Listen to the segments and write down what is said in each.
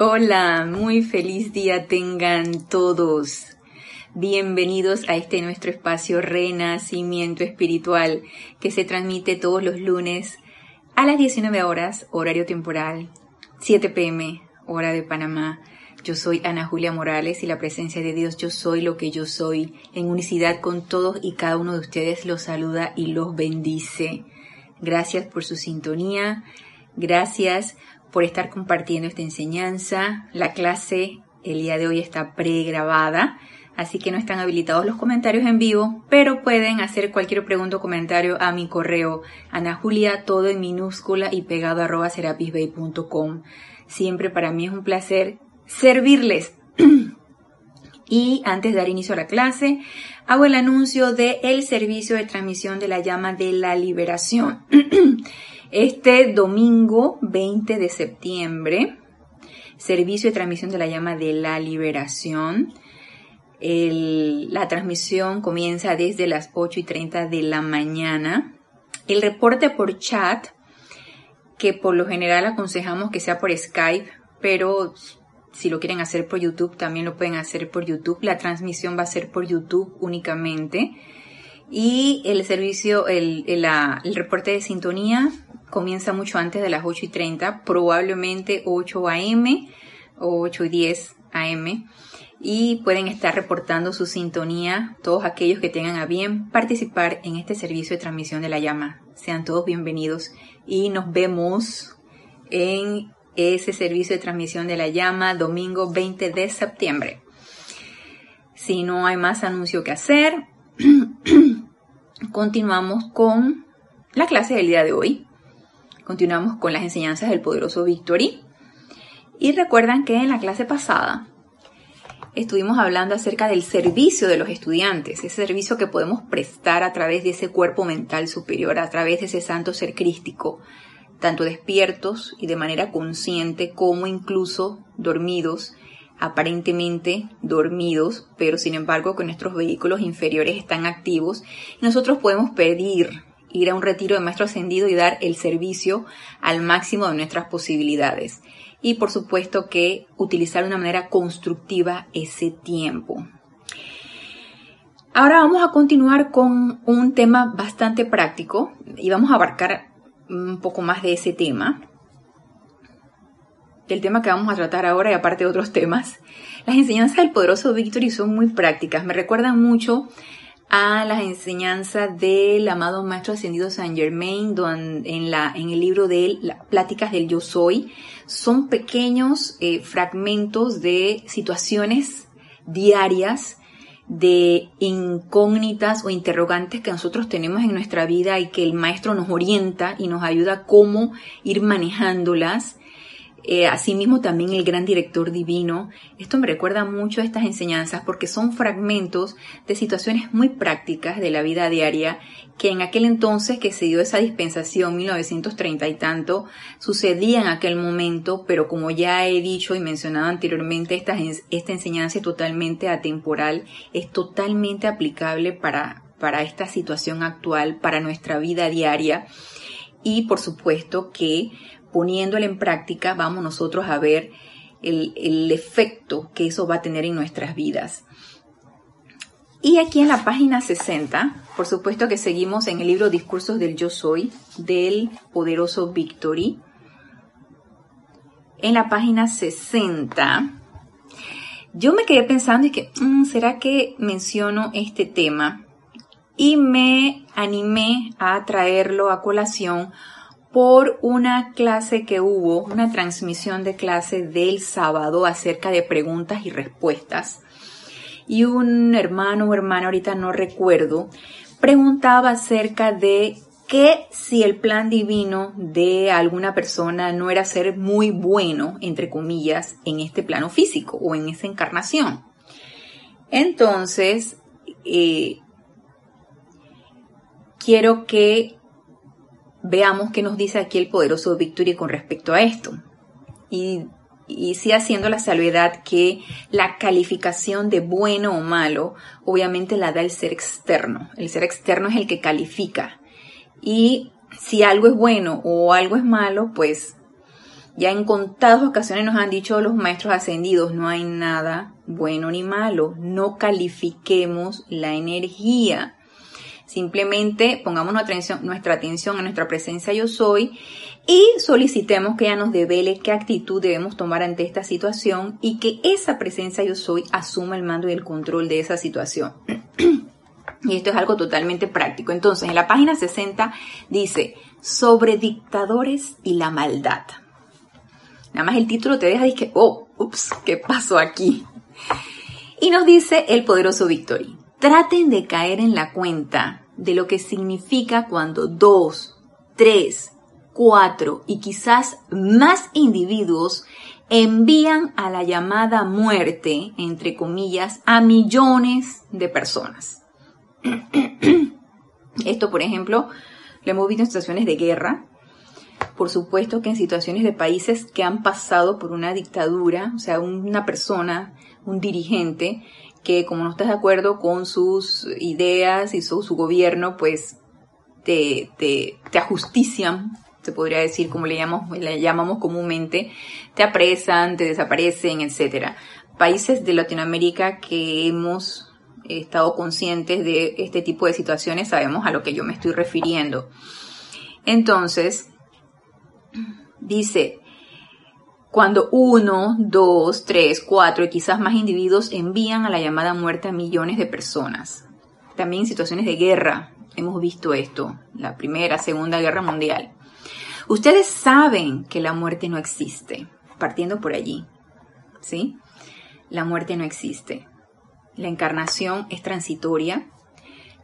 Hola, muy feliz día tengan todos. Bienvenidos a este nuestro espacio Renacimiento Espiritual que se transmite todos los lunes a las 19 horas, horario temporal, 7 pm, hora de Panamá. Yo soy Ana Julia Morales y la presencia de Dios, yo soy lo que yo soy, en unicidad con todos y cada uno de ustedes los saluda y los bendice. Gracias por su sintonía, gracias por estar compartiendo esta enseñanza. La clase el día de hoy está pregrabada, así que no están habilitados los comentarios en vivo, pero pueden hacer cualquier pregunta o comentario a mi correo Ana Julia, todo en minúscula y pegado arroba serapisbay.com. Siempre para mí es un placer servirles. y antes de dar inicio a la clase, hago el anuncio del el servicio de transmisión de la llama de la liberación. Este domingo 20 de septiembre, servicio de transmisión de la llama de la liberación. la transmisión comienza desde las 8 y 30 de la mañana. El reporte por chat, que por lo general aconsejamos que sea por Skype, pero si lo quieren hacer por YouTube, también lo pueden hacer por YouTube. La transmisión va a ser por YouTube únicamente. Y el servicio, el, el reporte de sintonía comienza mucho antes de las 8 y 30, probablemente 8 a.m. o 8 y 10 a.m. Y pueden estar reportando su sintonía todos aquellos que tengan a bien participar en este servicio de transmisión de la llama. Sean todos bienvenidos y nos vemos en ese servicio de transmisión de la llama domingo 20 de septiembre. Si no hay más anuncio que hacer, continuamos con la clase del día de hoy. Continuamos con las enseñanzas del poderoso Victory. Y recuerdan que en la clase pasada estuvimos hablando acerca del servicio de los estudiantes, ese servicio que podemos prestar a través de ese cuerpo mental superior, a través de ese santo ser crístico, tanto despiertos y de manera consciente como incluso dormidos, aparentemente dormidos, pero sin embargo con nuestros vehículos inferiores están activos. Nosotros podemos pedir ir a un retiro de maestro ascendido y dar el servicio al máximo de nuestras posibilidades. Y por supuesto que utilizar de una manera constructiva ese tiempo. Ahora vamos a continuar con un tema bastante práctico y vamos a abarcar un poco más de ese tema. El tema que vamos a tratar ahora y aparte de otros temas. Las enseñanzas del poderoso Victory son muy prácticas, me recuerdan mucho a las enseñanzas del amado Maestro Ascendido Saint Germain en, la, en el libro de él, Pláticas del Yo Soy. Son pequeños eh, fragmentos de situaciones diarias, de incógnitas o interrogantes que nosotros tenemos en nuestra vida y que el Maestro nos orienta y nos ayuda a cómo ir manejándolas eh, asimismo también el gran director divino. Esto me recuerda mucho a estas enseñanzas porque son fragmentos de situaciones muy prácticas de la vida diaria que en aquel entonces que se dio esa dispensación, 1930 y tanto, sucedía en aquel momento, pero como ya he dicho y mencionado anteriormente, esta, esta enseñanza es totalmente atemporal, es totalmente aplicable para, para esta situación actual, para nuestra vida diaria. Y por supuesto que poniéndolo en práctica, vamos nosotros a ver el, efecto que eso va a tener en nuestras vidas. Y aquí en la página 60, por supuesto que seguimos en el libro Discursos del Yo Soy, del poderoso Victory. En la página 60, yo me quedé pensando y que, mm, ¿será que menciono este tema? Y me animé a traerlo a colación por una clase que hubo, una transmisión de clase del sábado acerca de preguntas y respuestas. Y un hermano o hermana, ahorita no recuerdo, preguntaba acerca de que si el plan divino de alguna persona no era ser muy bueno, entre comillas, en este plano físico o en esa encarnación. Entonces, eh, quiero que veamos qué nos dice aquí el poderoso Victory con respecto a esto. Y, y sí haciendo la salvedad que la calificación de bueno o malo obviamente la da el ser externo. El ser externo es el que califica. Y si algo es bueno o algo es malo, pues Ya en contadas ocasiones nos han dicho los maestros ascendidos, no hay nada bueno ni malo, no califiquemos la energía. Simplemente pongamos nuestra atención, nuestra atención en nuestra presencia yo soy y solicitemos que ella nos devele qué actitud debemos tomar ante esta situación y que esa presencia yo soy asuma el mando y el control de esa situación. y esto es algo totalmente práctico. Entonces, en la página 60 dice, sobre dictadores y la maldad. Nada más el título te deja y que, oh, ups, ¿qué pasó aquí? Y nos dice el poderoso Victory, traten de caer en la cuenta de lo que significa cuando dos, tres, cuatro y quizás más individuos envían a la llamada muerte, entre comillas, a millones de personas. Esto, por ejemplo, lo hemos visto en situaciones de guerra, por supuesto que en situaciones de países que han pasado por una dictadura, o sea, una persona, un dirigente, que como no estás de acuerdo con sus ideas y su, gobierno, pues te, te, te, ajustician, se podría decir como le llamamos, le llamamos comúnmente, te apresan, te desaparecen, etc. Países de Latinoamérica que hemos estado conscientes de este tipo de situaciones sabemos a lo que yo me estoy refiriendo. Entonces, Dice, cuando uno, dos, tres, cuatro y quizás más individuos envían a la llamada muerte a millones de personas. También en situaciones de guerra hemos visto esto, la primera, segunda guerra mundial. Ustedes saben que la muerte no existe, partiendo por allí, ¿sí? La muerte no existe. La encarnación es transitoria.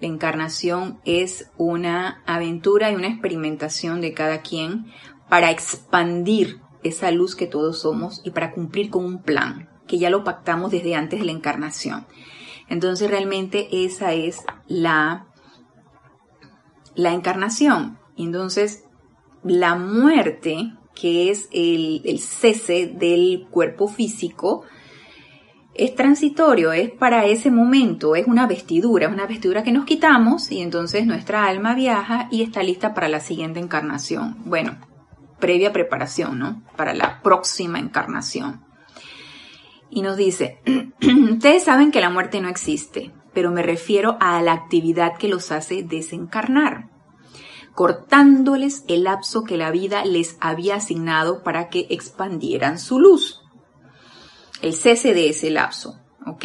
La encarnación es una aventura y una experimentación de cada quien para expandir esa luz que todos somos y para cumplir con un plan que ya lo pactamos desde antes de la encarnación. Entonces realmente esa es la, la encarnación. Entonces la muerte, que es el, el cese del cuerpo físico, es transitorio, es para ese momento, es una vestidura, es una vestidura que nos quitamos y entonces nuestra alma viaja y está lista para la siguiente encarnación. Bueno, previa preparación, ¿no? Para la próxima encarnación. Y nos dice, ustedes saben que la muerte no existe, pero me refiero a la actividad que los hace desencarnar, cortándoles el lapso que la vida les había asignado para que expandieran su luz. El cese de ese lapso, ¿ok?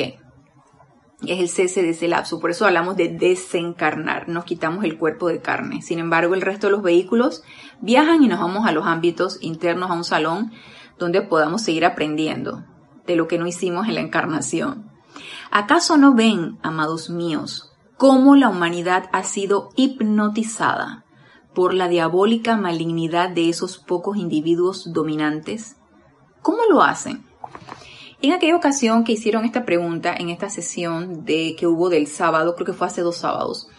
Es el cese de ese lapso. Por eso hablamos de desencarnar, nos quitamos el cuerpo de carne. Sin embargo, el resto de los vehículos viajan y nos vamos a los ámbitos internos, a un salón donde podamos seguir aprendiendo de lo que no hicimos en la encarnación. ¿Acaso no ven, amados míos, cómo la humanidad ha sido hipnotizada por la diabólica malignidad de esos pocos individuos dominantes? ¿Cómo lo hacen? En aquella ocasión que hicieron esta pregunta, en esta sesión de que hubo del sábado, creo que fue hace dos sábados,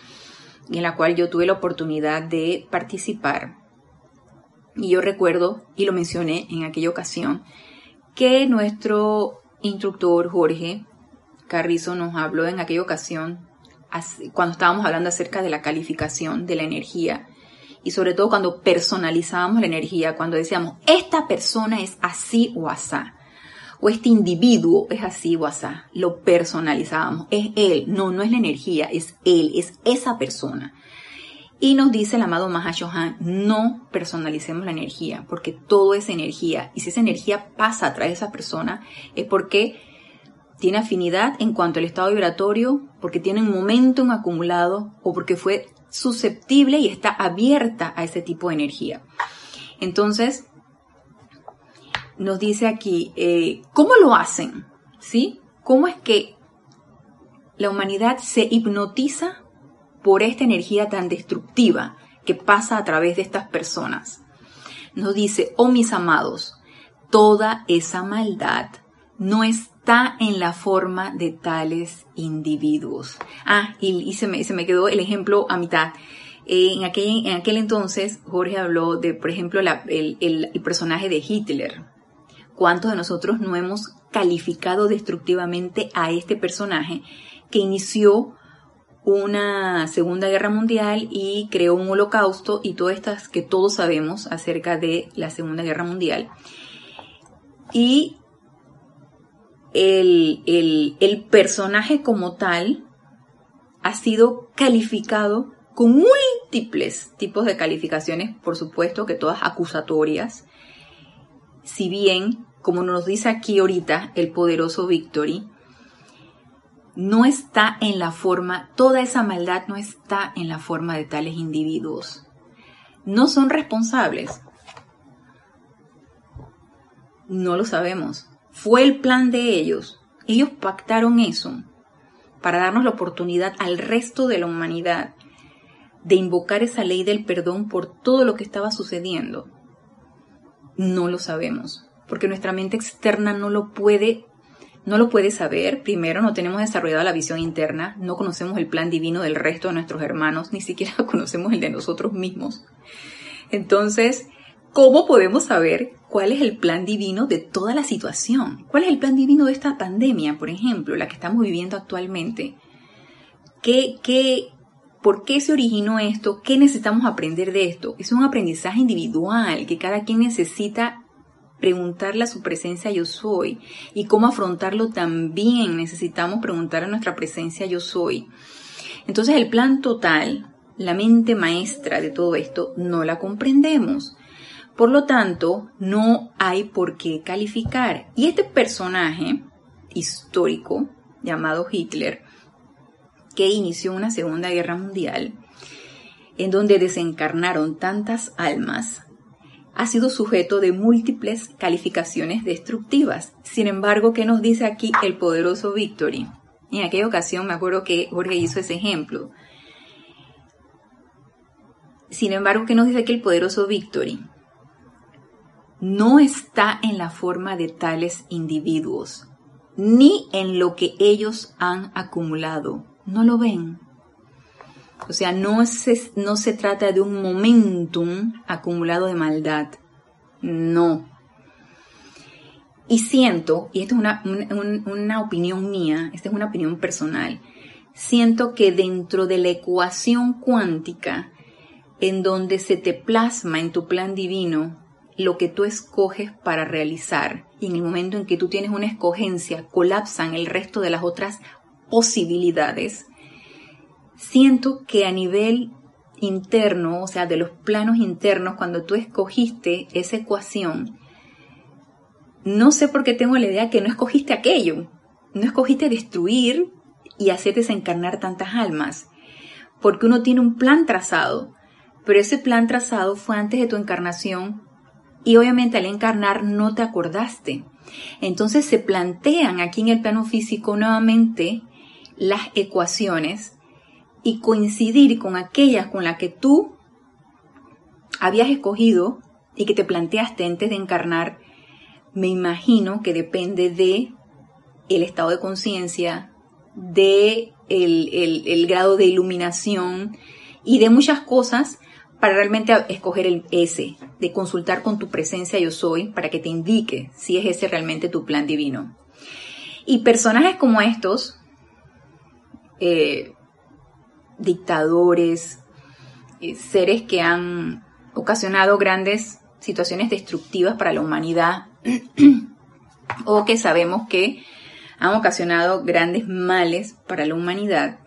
en la cual yo tuve la oportunidad de participar. Y yo recuerdo, y lo mencioné en aquella ocasión, que nuestro instructor Jorge Carrizo nos habló en aquella ocasión, cuando estábamos hablando acerca de la calificación de la energía, y sobre todo cuando personalizábamos la energía, cuando decíamos, esta persona es así o asá o este individuo es así o así. Lo personalizábamos. Es él. No, no es la energía, es él, es esa persona. Y nos dice el amado Mahashohan, no personalicemos la energía, porque todo es energía. Y si esa energía pasa a través de esa persona, es porque tiene afinidad en cuanto al estado vibratorio, porque tiene un momentum acumulado o porque fue susceptible y está abierta a ese tipo de energía. Entonces, nos dice aquí, eh, ¿cómo lo hacen? ¿Sí? ¿Cómo es que la humanidad se hipnotiza por esta energía tan destructiva que pasa a través de estas personas? Nos dice, oh mis amados, toda esa maldad no está en la forma de tales individuos. Ah, y, se, me, se, me, quedó el ejemplo a mitad. Eh, en, aquel, en, aquel, entonces, Jorge habló de, por ejemplo, el, el, personaje de Hitler, ¿Cuántos de nosotros no hemos calificado destructivamente a este personaje que inició una Segunda Guerra Mundial y creó un holocausto y todas estas que todos sabemos acerca de la Segunda Guerra Mundial. Y el, el personaje como tal ha sido calificado con múltiples tipos de calificaciones, por supuesto que todas acusatorias, si bien, como nos dice aquí ahorita el poderoso Victory, no está en la forma, toda esa maldad no está en la forma de tales individuos. No son responsables. No lo sabemos. Fue el plan de ellos. Ellos pactaron eso para darnos la oportunidad al resto de la humanidad de invocar esa ley del perdón por todo lo que estaba sucediendo. No lo sabemos, porque nuestra mente externa no lo puede no lo puede saber. Primero, no tenemos desarrollada la visión interna, no conocemos el plan divino del resto de nuestros hermanos, ni siquiera conocemos el de nosotros mismos. Entonces, ¿cómo podemos saber cuál es el plan divino de toda la situación? ¿Cuál es el plan divino de esta pandemia, por ejemplo, la que estamos viviendo actualmente? ¿Qué, qué, ¿Por qué se originó esto? ¿Qué necesitamos aprender de esto? Es un aprendizaje individual que cada quien necesita preguntarle a su presencia yo soy y cómo afrontarlo también necesitamos preguntar a nuestra presencia yo soy. Entonces el plan total, la mente maestra de todo esto, no la comprendemos. Por lo tanto, no hay por qué calificar. Y este personaje histórico llamado Hitler, que inició una Segunda Guerra Mundial, en donde desencarnaron tantas almas, ha sido sujeto de múltiples calificaciones destructivas. Sin embargo, ¿qué nos dice aquí el poderoso Victory? En aquella ocasión me acuerdo que Jorge hizo ese ejemplo. Sin embargo, ¿qué nos dice aquí el poderoso Victory? No está en la forma de tales individuos, ni en lo que ellos han acumulado. No lo ven. O sea, no se, no se trata de un momentum acumulado de maldad. No. Y siento, y esto es una, una opinión mía, esta es una opinión personal, siento que dentro de la ecuación cuántica, en donde se te plasma en tu plan divino lo que tú escoges para realizar, y en el momento en que tú tienes una escogencia, colapsan el resto de las otras posibilidades, siento que a nivel interno, o sea, de los planos internos, cuando tú escogiste esa ecuación, no sé por qué tengo la idea que no escogiste aquello, no escogiste destruir y hacer desencarnar tantas almas, porque uno tiene un plan trazado, pero ese plan trazado fue antes de tu encarnación y obviamente al encarnar no te acordaste. Entonces se plantean aquí en el plano físico nuevamente las ecuaciones y coincidir con aquellas con las que tú habías escogido y que te planteaste antes de encarnar, me imagino que depende de el estado de conciencia, de el, grado de iluminación y de muchas cosas para realmente escoger el ese, de consultar con tu presencia yo soy para que te indique si es ese realmente tu plan divino. Y personajes como estos, eh, dictadores, eh, seres que han ocasionado grandes situaciones destructivas para la humanidad o que sabemos que han ocasionado grandes males para la humanidad,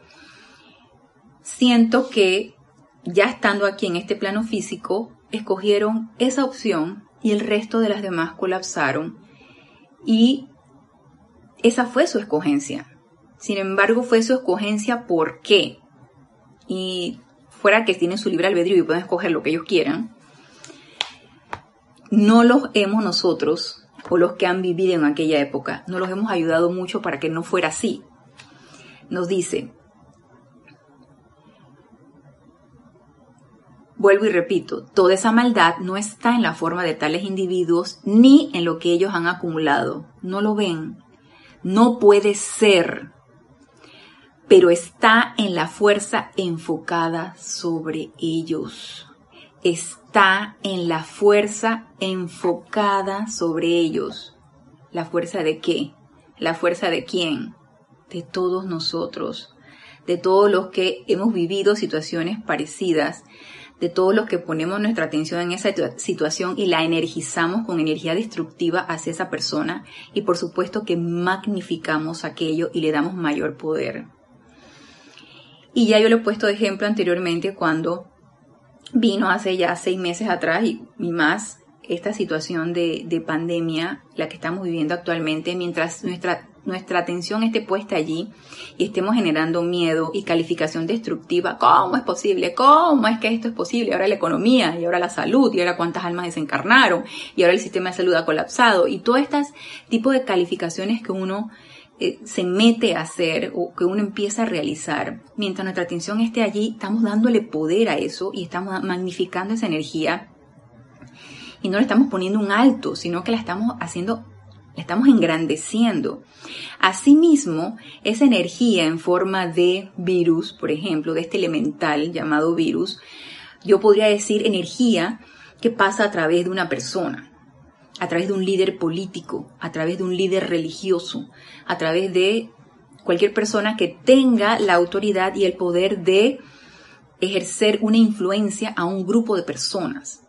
siento que ya estando aquí en este plano físico, escogieron esa opción y el resto de las demás colapsaron y esa fue su escogencia. Sin embargo, fue su escogencia ¿por qué? Y fuera que tienen su libre albedrío y pueden escoger lo que ellos quieran, no los hemos nosotros, o los que han vivido en aquella época, no los hemos ayudado mucho para que no fuera así. Nos dice, vuelvo y repito, toda esa maldad no está en la forma de tales individuos ni en lo que ellos han acumulado. No lo ven. No puede ser pero está en la fuerza enfocada sobre ellos. Está en la fuerza enfocada sobre ellos. ¿La fuerza de qué? ¿La fuerza de quién? De todos nosotros, de todos los que hemos vivido situaciones parecidas, de todos los que ponemos nuestra atención en esa situación y la energizamos con energía destructiva hacia esa persona y por supuesto que magnificamos aquello y le damos mayor poder. Y ya yo lo he puesto de ejemplo anteriormente cuando vino hace ya seis meses atrás y, más esta situación de, de, pandemia, la que estamos viviendo actualmente, mientras nuestra, nuestra atención esté puesta allí y estemos generando miedo y calificación destructiva, ¿cómo es posible? ¿Cómo es que esto es posible? Ahora la economía, y ahora la salud, y ahora cuántas almas desencarnaron, y ahora el sistema de salud ha colapsado, y todo este tipo de calificaciones que uno eh, se mete a hacer o que uno empieza a realizar, mientras nuestra atención esté allí, estamos dándole poder a eso y estamos magnificando esa energía y no le estamos poniendo un alto, sino que la estamos haciendo, la estamos engrandeciendo. Asimismo, esa energía en forma de virus, por ejemplo, de este elemental llamado virus, yo podría decir energía que pasa a través de una persona a través de un líder político, a través de un líder religioso, a través de cualquier persona que tenga la autoridad y el poder de ejercer una influencia a un grupo de personas.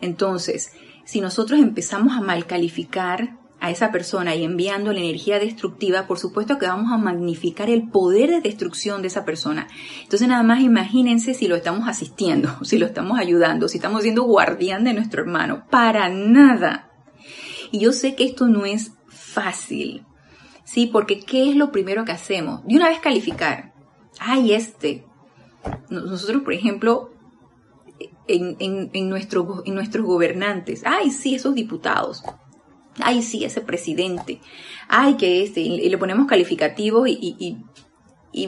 Entonces, si nosotros empezamos a mal calificar a esa persona y enviando la energía destructiva, por supuesto que vamos a magnificar el poder de destrucción de esa persona. Entonces nada más imagínense si lo estamos asistiendo, si lo estamos ayudando, si estamos siendo guardián de nuestro hermano. Para nada. Y yo sé que esto no es fácil, ¿sí? Porque ¿qué es lo primero que hacemos? De una vez calificar. Ay, este. Nosotros, por ejemplo, en, en, en nuestros gobernantes. Ay, sí, esos diputados. Ay, sí, ese presidente. Ay, que este. Y le ponemos calificativo y, y, y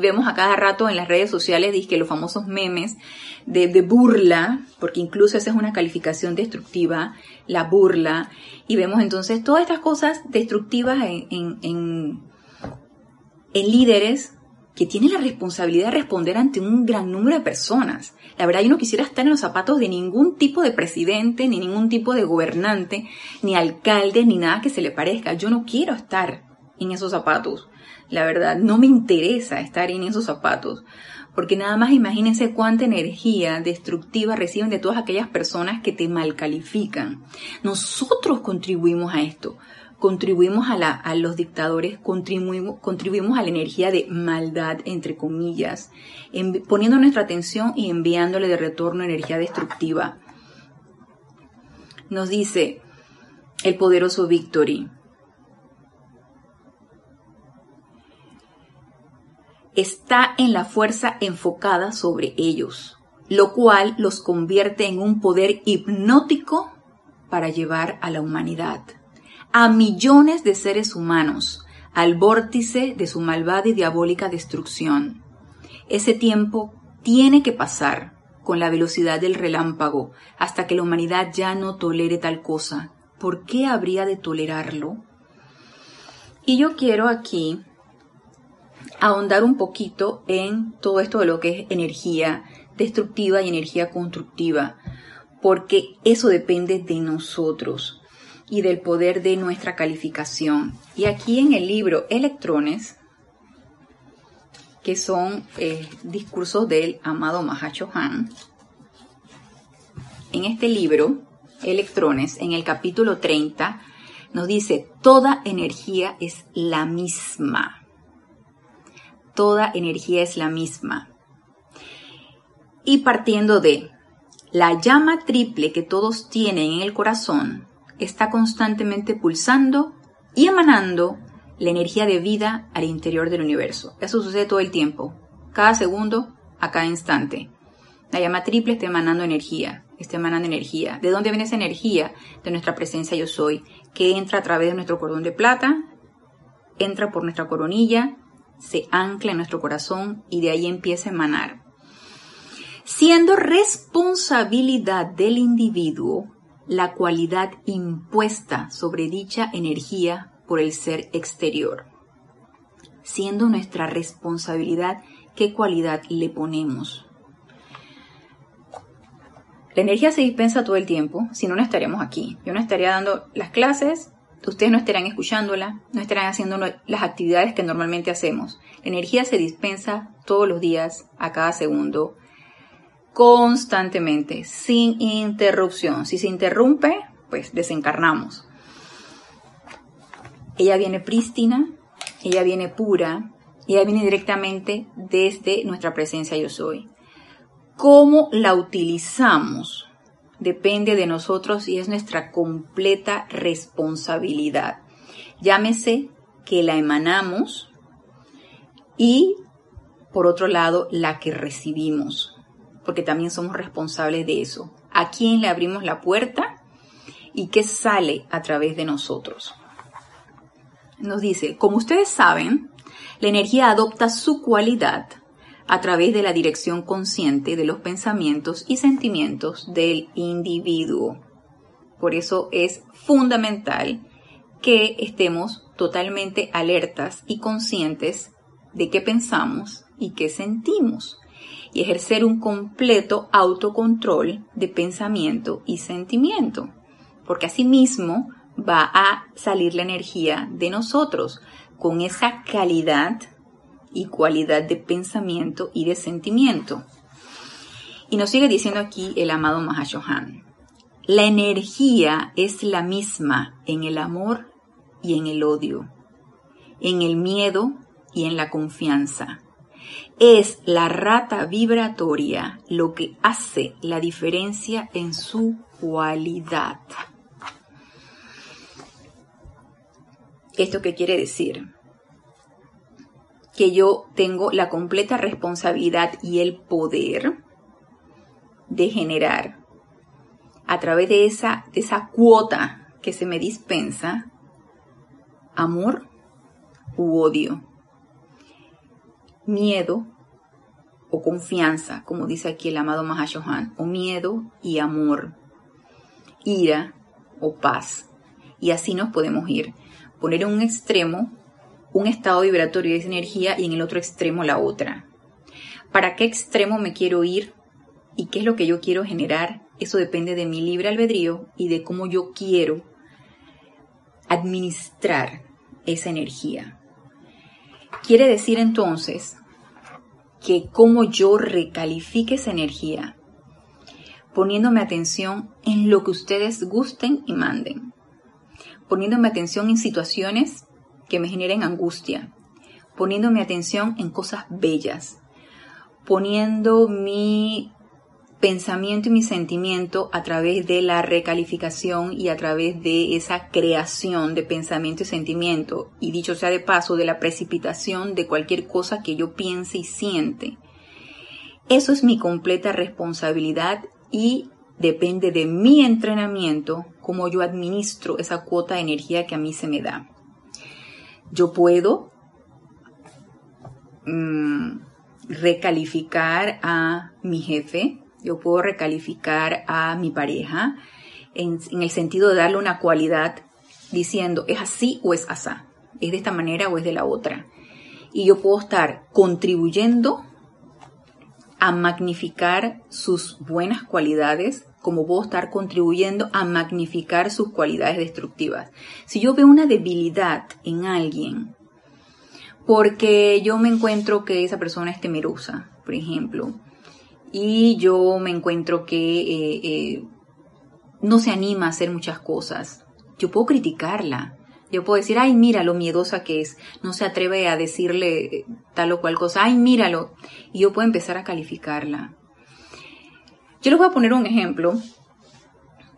vemos a cada rato en las redes sociales que los famosos memes de, de, burla, porque incluso esa es una calificación destructiva, la burla, y vemos entonces todas estas cosas destructivas en, en, en, en líderes que tienen la responsabilidad de responder ante un gran número de personas. La verdad, yo no quisiera estar en los zapatos de ningún tipo de presidente, ni ningún tipo de gobernante, ni alcalde, ni nada que se le parezca. Yo no quiero estar en esos zapatos. La verdad, no me interesa estar en esos zapatos porque nada más imagínense cuánta energía destructiva reciben de todas aquellas personas que te malcalifican. Nosotros contribuimos a esto, contribuimos a, los dictadores, contribuimos, contribuimos a la energía de maldad, entre comillas, poniendo nuestra atención y enviándole de retorno energía destructiva. Nos dice el poderoso Victory, está en la fuerza enfocada sobre ellos, lo cual los convierte en un poder hipnótico para llevar a la humanidad, a millones de seres humanos, al vórtice de su malvada y diabólica destrucción. Ese tiempo tiene que pasar con la velocidad del relámpago hasta que la humanidad ya no tolere tal cosa. ¿Por qué habría de tolerarlo? Y yo quiero aquí ahondar un poquito en todo esto de lo que es energía destructiva y energía constructiva, porque eso depende de nosotros y del poder de nuestra calificación. Y aquí en el libro Electrones, que son eh, discursos del amado Mahacho Han, en este libro, Electrones, en el capítulo 30, nos dice, toda energía es la misma toda energía es la misma. Y partiendo de la llama triple que todos tienen en el corazón, está constantemente pulsando y emanando la energía de vida al interior del universo. Eso sucede todo el tiempo, cada segundo, a cada instante. La llama triple está emanando energía, está emanando energía. ¿De dónde viene esa energía? De nuestra presencia yo soy, que entra a través de nuestro cordón de plata, entra por nuestra coronilla, se ancla en nuestro corazón y de ahí empieza a emanar. Siendo responsabilidad del individuo la cualidad impuesta sobre dicha energía por el ser exterior. Siendo nuestra responsabilidad qué cualidad le ponemos. La energía se dispensa todo el tiempo, si no, no estaríamos aquí. Yo no estaría dando las clases ustedes no estarán escuchándola, no estarán haciendo las actividades que normalmente hacemos. La energía se dispensa todos los días, a cada segundo, constantemente, sin interrupción. Si se interrumpe, pues desencarnamos. Ella viene prístina, ella viene pura, ella viene directamente desde nuestra presencia yo soy. ¿Cómo la utilizamos? Depende de nosotros y es nuestra completa responsabilidad. Llámese que la emanamos y, por otro lado, la que recibimos, porque también somos responsables de eso. ¿A quién le abrimos la puerta y qué sale a través de nosotros? Nos dice, como ustedes saben, la energía adopta su cualidad a través de la dirección consciente de los pensamientos y sentimientos del individuo. Por eso es fundamental que estemos totalmente alertas y conscientes de qué pensamos y qué sentimos y ejercer un completo autocontrol de pensamiento y sentimiento, porque asimismo va a salir la energía de nosotros con esa calidad y cualidad de pensamiento y de sentimiento. Y nos sigue diciendo aquí el amado Mahashohan. La energía es la misma en el amor y en el odio, en el miedo y en la confianza. Es la rata vibratoria lo que hace la diferencia en su cualidad. ¿Esto qué quiere decir? Que yo tengo la completa responsabilidad y el poder de generar a través de esa, de esa cuota que se me dispensa amor u odio, miedo o confianza, como dice aquí el amado Mahashohan, o miedo y amor, ira o paz. Y así nos podemos ir poner en un extremo un estado vibratorio de esa energía y en el otro extremo la otra. ¿Para qué extremo me quiero ir y qué es lo que yo quiero generar? Eso depende de mi libre albedrío y de cómo yo quiero administrar esa energía. Quiere decir entonces que como yo recalifique esa energía, poniéndome atención en lo que ustedes gusten y manden poniéndome atención en situaciones que me generen angustia, poniéndome atención en cosas bellas, poniendo mi pensamiento y mi sentimiento a través de la recalificación y a través de esa creación de pensamiento y sentimiento, y dicho sea de paso, de la precipitación de cualquier cosa que yo piense y siente. Eso es mi completa responsabilidad y depende de mi entrenamiento cómo yo administro esa cuota de energía que a mí se me da. Yo puedo mm, recalificar a mi jefe, yo puedo recalificar a mi pareja en, el sentido de darle una cualidad diciendo es así o es asá, es de esta manera o es de la otra. Y yo puedo estar contribuyendo a magnificar sus buenas cualidades como puedo estar contribuyendo a magnificar sus cualidades destructivas. Si yo veo una debilidad en alguien, porque yo me encuentro que esa persona es temerosa, por ejemplo, y yo me encuentro que eh, eh, no se anima a hacer muchas cosas, yo puedo criticarla. Yo puedo decir, ay, mira lo miedosa que es, no se atreve a decirle tal o cual cosa, ay, míralo. Y yo puedo empezar a calificarla. Yo les voy a poner un ejemplo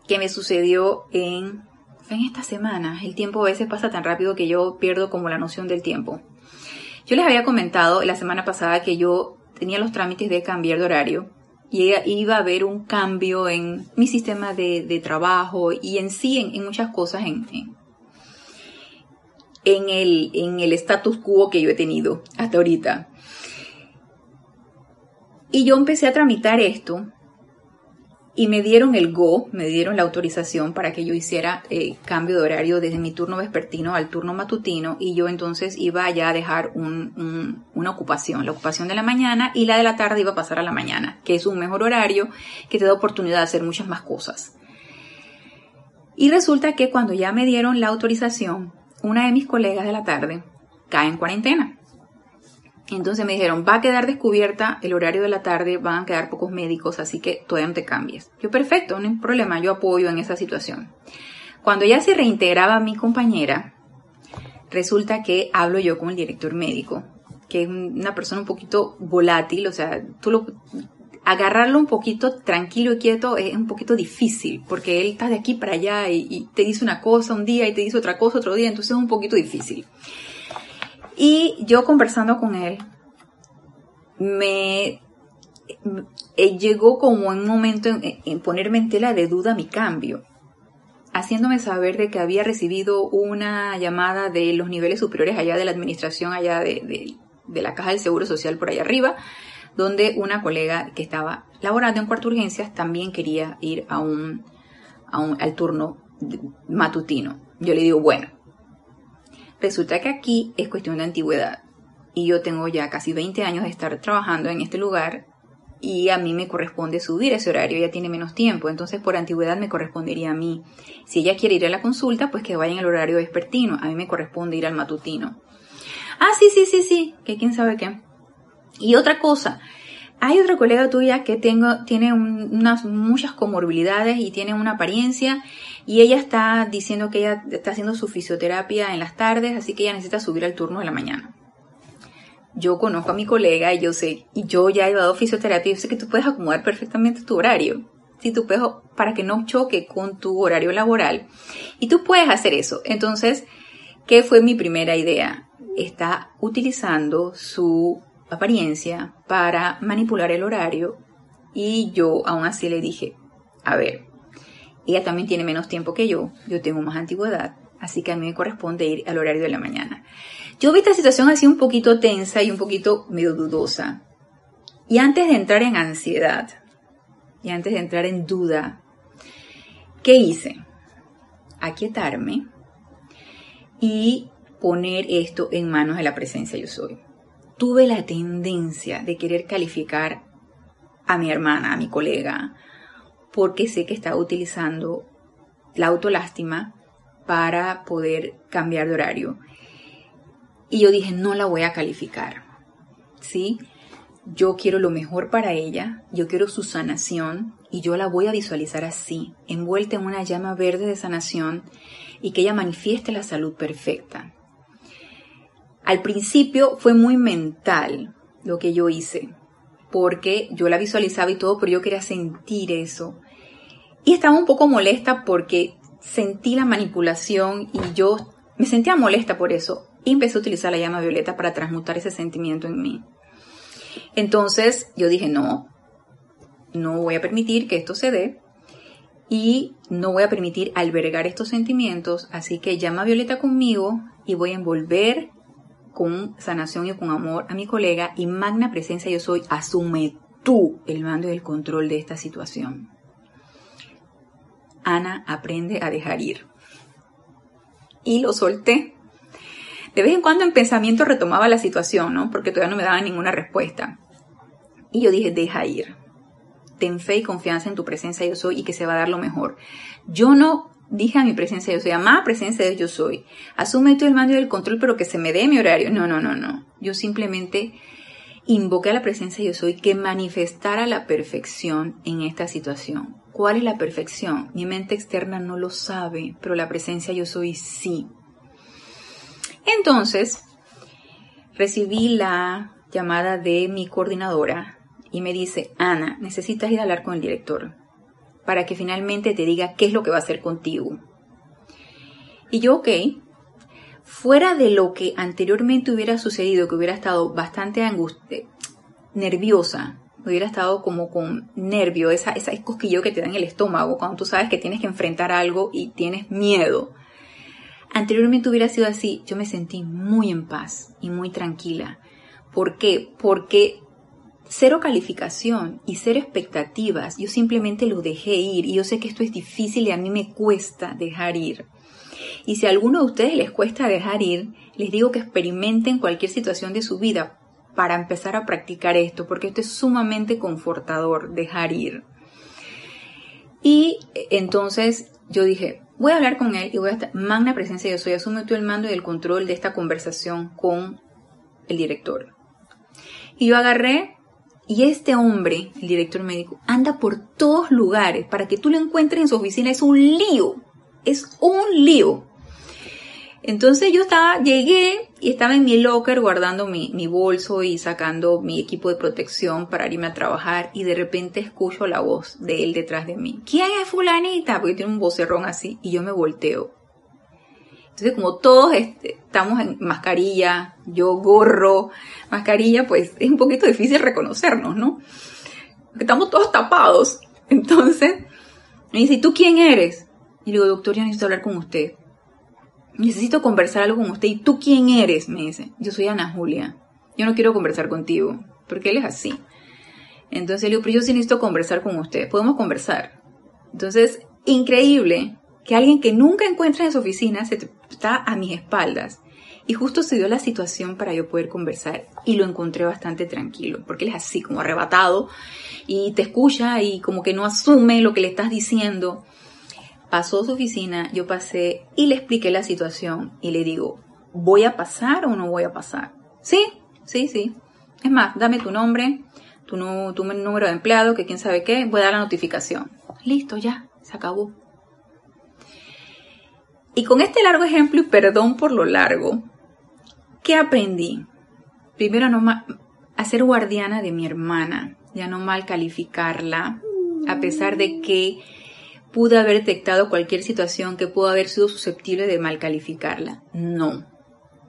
que me sucedió en, en esta semana. El tiempo a veces pasa tan rápido que yo pierdo como la noción del tiempo. Yo les había comentado la semana pasada que yo tenía los trámites de cambiar de horario y iba a haber un cambio en mi sistema de, trabajo y en sí en, muchas cosas en, en, el, en el status quo que yo he tenido hasta ahorita. Y yo empecé a tramitar esto y me dieron el go, me dieron la autorización para que yo hiciera eh, cambio de horario desde mi turno vespertino al turno matutino y yo entonces iba ya a dejar una ocupación, la ocupación de la mañana y la de la tarde iba a pasar a la mañana, que es un mejor horario que te da oportunidad de hacer muchas más cosas. Y resulta que cuando ya me dieron la autorización, una de mis colegas de la tarde cae en cuarentena. Entonces me dijeron, va a quedar descubierta el horario de la tarde, van a quedar pocos médicos, así que todavía no te cambies. Yo, perfecto, no hay problema, yo apoyo en esa situación. Cuando ya se reintegraba mi compañera, resulta que hablo yo con el director médico, que es una persona un poquito volátil, o sea, tú lo, agarrarlo un poquito tranquilo y quieto es un poquito difícil, porque él está de aquí para allá y, y te dice una cosa un día y te dice otra cosa otro día, entonces es un poquito difícil. Y yo conversando con él, me, llegó como un momento en, ponerme en tela de duda mi cambio, haciéndome saber de que había recibido una llamada de los niveles superiores allá de la administración, allá de, la caja del Seguro Social por allá arriba, donde una colega que estaba laborando en cuarto urgencias también quería ir a un, a un, al turno matutino. Yo le digo, bueno, Resulta que aquí es cuestión de antigüedad y yo tengo ya casi 20 años de estar trabajando en este lugar y a mí me corresponde subir ese horario, ella tiene menos tiempo, entonces por antigüedad me correspondería a mí. Si ella quiere ir a la consulta, pues que vaya en el horario vespertino, a mí me corresponde ir al matutino. Ah, sí, sí, sí, sí, que quién sabe qué. Y otra cosa, hay otra colega tuya que tengo, tiene unas muchas comorbilidades y tiene una apariencia y ella está diciendo que ella está haciendo su fisioterapia en las tardes, así que ella necesita subir al turno de la mañana. Yo conozco a mi colega y yo sé, y yo ya he llevado fisioterapia y yo sé que tú puedes acomodar perfectamente tu horario. Si tú puedes, para que no choque con tu horario laboral. Y tú puedes hacer eso. Entonces, ¿qué fue mi primera idea? Está utilizando su apariencia para manipular el horario y yo aún así le dije, a ver, ella también tiene menos tiempo que yo, yo tengo más antigüedad, así que a mí me corresponde ir al horario de la mañana. Yo vi esta situación así un poquito tensa y un poquito medio dudosa. Y antes de entrar en ansiedad, y antes de entrar en duda, ¿qué hice? Aquietarme y poner esto en manos de la presencia yo soy tuve la tendencia de querer calificar a mi hermana, a mi colega, porque sé que estaba utilizando la autolástima para poder cambiar de horario. Y yo dije, no la voy a calificar. ¿Sí? Yo quiero lo mejor para ella, yo quiero su sanación y yo la voy a visualizar así, envuelta en una llama verde de sanación y que ella manifieste la salud perfecta. Al principio fue muy mental lo que yo hice, porque yo la visualizaba y todo, pero yo quería sentir eso. Y estaba un poco molesta porque sentí la manipulación y yo me sentía molesta por eso. Y empecé a utilizar la llama violeta para transmutar ese sentimiento en mí. Entonces yo dije, no, no voy a permitir que esto se dé y no voy a permitir albergar estos sentimientos, así que llama Violeta conmigo y voy a envolver con sanación y con amor a mi colega y magna presencia yo soy, asume tú el mando y el control de esta situación. Ana aprende a dejar ir. Y lo solté. De vez en cuando en pensamiento retomaba la situación, ¿no? Porque todavía no me daba ninguna respuesta. Y yo dije, deja ir. Ten fe y confianza en tu presencia yo soy y que se va a dar lo mejor. Yo no dije a mi presencia yo soy, amada presencia de yo soy, asume tú el mando y el control, pero que se me dé mi horario. No, no, no, no. Yo simplemente invoqué a la presencia yo soy que manifestara la perfección en esta situación. ¿Cuál es la perfección? Mi mente externa no lo sabe, pero la presencia yo soy sí. Entonces, recibí la llamada de mi coordinadora y me dice, Ana, necesitas ir a hablar con el director para que finalmente te diga qué es lo que va a hacer contigo. Y yo, ok, fuera de lo que anteriormente hubiera sucedido, que hubiera estado bastante angustia, nerviosa, hubiera estado como con nervio, esa, esa cosquillo que te da en el estómago cuando tú sabes que tienes que enfrentar algo y tienes miedo. Anteriormente hubiera sido así, yo me sentí muy en paz y muy tranquila. ¿Por qué? Porque cero calificación y cero expectativas. Yo simplemente lo dejé ir y yo sé que esto es difícil y a mí me cuesta dejar ir. Y si a alguno de ustedes les cuesta dejar ir, les digo que experimenten cualquier situación de su vida para empezar a practicar esto, porque esto es sumamente confortador, dejar ir. Y entonces yo dije, voy a hablar con él y voy a estar, magna presencia yo soy, asume tú el mando y el control de esta conversación con el director. Y yo agarré y este hombre, el director médico, anda por todos lugares para que tú lo encuentres en su oficina. Es un lío. Es un lío. Entonces yo estaba, llegué y estaba en mi locker guardando mi, bolso y sacando mi equipo de protección para irme a trabajar y de repente escucho la voz de él detrás de mí. ¿Quién es fulanita? Porque tiene un vocerrón así y yo me volteo. Entonces como todos este, estamos en mascarilla, yo gorro, mascarilla, pues es un poquito difícil reconocernos, ¿no? Porque estamos todos tapados. Entonces me dice, ¿y tú quién eres? Y le digo, doctor, yo necesito hablar con usted necesito conversar algo con usted. ¿Y tú quién eres? Me dice. Yo soy Ana Julia. Yo no quiero conversar contigo. Porque él es así. Entonces le digo, pero yo sí necesito conversar con usted. Podemos conversar. Entonces, increíble que alguien que nunca encuentra en su oficina se está a mis espaldas. Y justo se dio la situación para yo poder conversar y lo encontré bastante tranquilo, porque él es así como arrebatado y te escucha y como que no asume lo que le estás diciendo pasó su oficina, yo pasé y le expliqué la situación y le digo, ¿voy a pasar o no voy a pasar? Sí, sí, sí. Es más, dame tu nombre, tu, tu número de empleado, que quién sabe qué, voy a dar la notificación. Listo, ya, se acabó. Y con este largo ejemplo, y perdón por lo largo, ¿qué aprendí? Primero, no a ser guardiana de mi hermana, ya no mal calificarla, a pesar de que pude haber detectado cualquier situación que pudo haber sido susceptible de mal calificarla. No.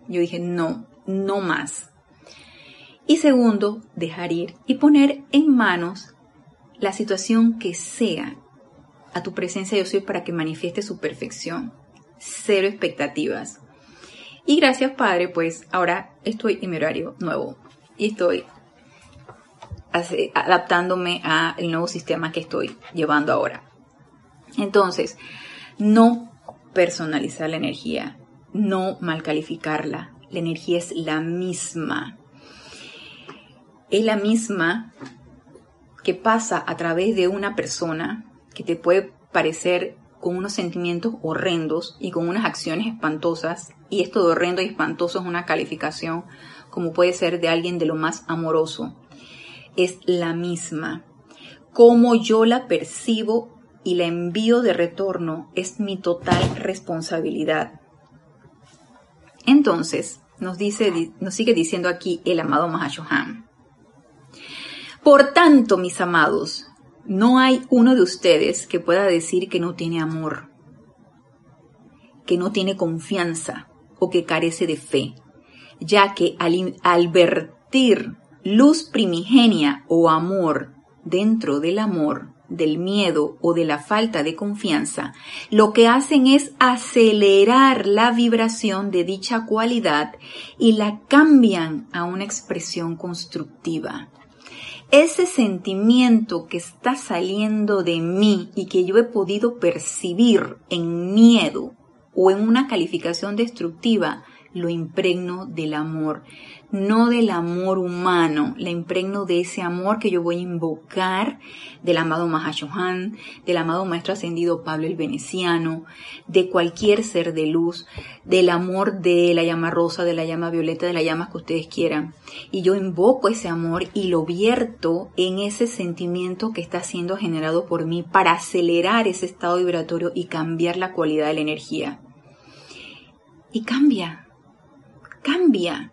Yo dije, no, no más. Y segundo, dejar ir y poner en manos la situación que sea a tu presencia yo soy para que manifieste su perfección. Cero expectativas. Y gracias Padre, pues ahora estoy en mi horario nuevo y estoy adaptándome al nuevo sistema que estoy llevando ahora. Entonces, no personalizar la energía, no mal calificarla. La energía es la misma. Es la misma que pasa a través de una persona que te puede parecer con unos sentimientos horrendos y con unas acciones espantosas. Y esto de horrendo y espantoso es una calificación como puede ser de alguien de lo más amoroso. Es la misma. Como yo la percibo y la envío de retorno es mi total responsabilidad. Entonces, nos, dice, nos sigue diciendo aquí el amado Mahashohan. Por tanto, mis amados, no hay uno de ustedes que pueda decir que no tiene amor, que no tiene confianza o que carece de fe, ya que al, al vertir luz primigenia o amor dentro del amor, del miedo o de la falta de confianza, lo que hacen es acelerar la vibración de dicha cualidad y la cambian a una expresión constructiva. Ese sentimiento que está saliendo de mí y que yo he podido percibir en miedo o en una calificación destructiva, lo impregno del amor no del amor humano, la impregno de ese amor que yo voy a invocar del amado Mahashohan, del amado Maestro Ascendido Pablo el Veneciano, de cualquier ser de luz, del amor de la llama rosa, de la llama violeta, de la llama que ustedes quieran. Y yo invoco ese amor y lo vierto en ese sentimiento que está siendo generado por mí para acelerar ese estado vibratorio y cambiar la cualidad de la energía. Y cambia, cambia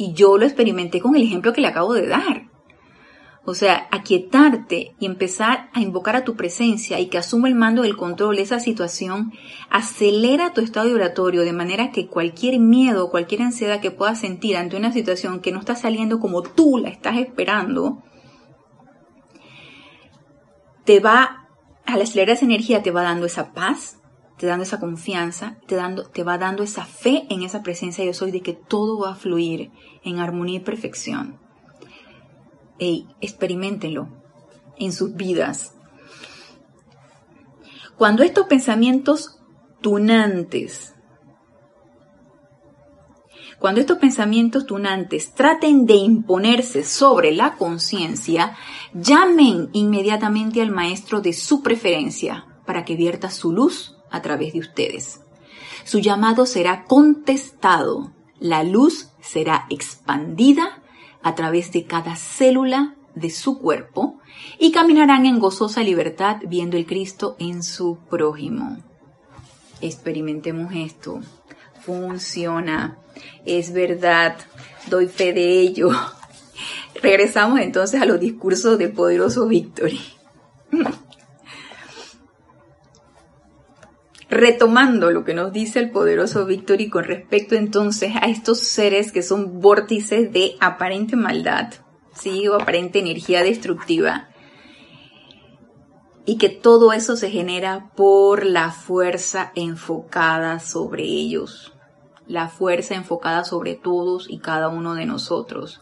y yo lo experimenté con el ejemplo que le acabo de dar. O sea, aquietarte y empezar a invocar a tu presencia y que asuma el mando del control de esa situación, acelera tu estado vibratorio de manera que cualquier miedo o cualquier ansiedad que puedas sentir ante una situación que no está saliendo como tú la estás esperando, te va, al acelerar esa energía, te va dando esa paz, te dando esa confianza, te, dando, te va dando esa fe en esa presencia yo soy de que todo va a fluir en armonía y perfección. Ey, experimentenlo en sus vidas. Cuando estos pensamientos tunantes, cuando estos pensamientos tunantes traten de imponerse sobre la conciencia, llamen inmediatamente al maestro de su preferencia para que vierta su luz a través de ustedes. Su llamado será contestado, la luz será expandida, a través de cada célula de su cuerpo y caminarán en gozosa libertad viendo el Cristo en su prójimo. Experimentemos esto. Funciona. Es verdad. Doy fe de ello. Regresamos entonces a los discursos de poderoso Victory. Retomando lo que nos dice el poderoso Victory con respecto entonces a estos seres que son vórtices de aparente maldad, ¿sí? o aparente energía destructiva, y que todo eso se genera por la fuerza enfocada sobre ellos, la fuerza enfocada sobre todos y cada uno de nosotros.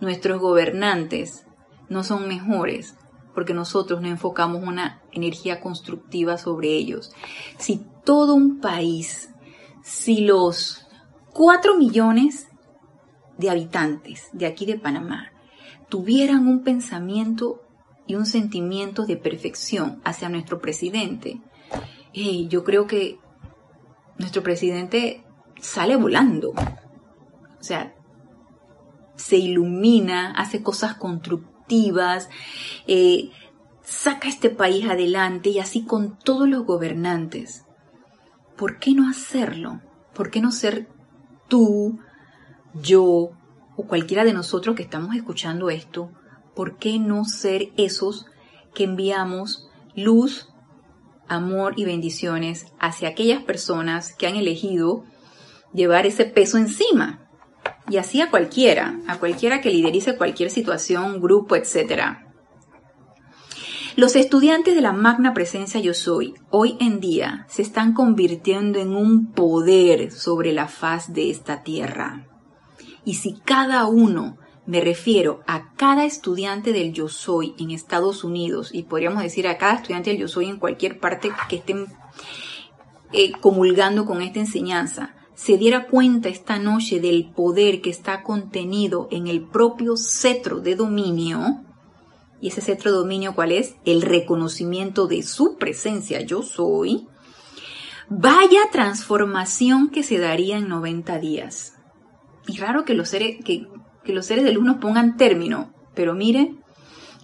Nuestros gobernantes no son mejores, porque nosotros no enfocamos una energía constructiva sobre ellos. Si todo un país, si los cuatro millones de habitantes de aquí de Panamá tuvieran un pensamiento y un sentimiento de perfección hacia nuestro presidente, yo creo que nuestro presidente sale volando. O sea, se ilumina, hace cosas constructivas, eh, saca este país adelante y así con todos los gobernantes. ¿Por qué no hacerlo? ¿Por qué no ser tú, yo o cualquiera de nosotros que estamos escuchando esto? ¿Por qué no ser esos que enviamos luz, amor y bendiciones hacia aquellas personas que han elegido llevar ese peso encima? Y así a cualquiera, a cualquiera que liderice cualquier situación, grupo, etcétera. Los estudiantes de la magna presencia yo soy hoy en día se están convirtiendo en un poder sobre la faz de esta tierra. Y si cada uno, me refiero a cada estudiante del yo soy en Estados Unidos y podríamos decir a cada estudiante del yo soy en cualquier parte que estén eh, comulgando con esta enseñanza, se diera cuenta esta noche del poder que está contenido en el propio cetro de dominio, y ese centro de dominio, ¿cuál es? El reconocimiento de su presencia, yo soy. Vaya transformación que se daría en 90 días. Y raro que los seres, que, los seres de luz nos pongan término, pero mire,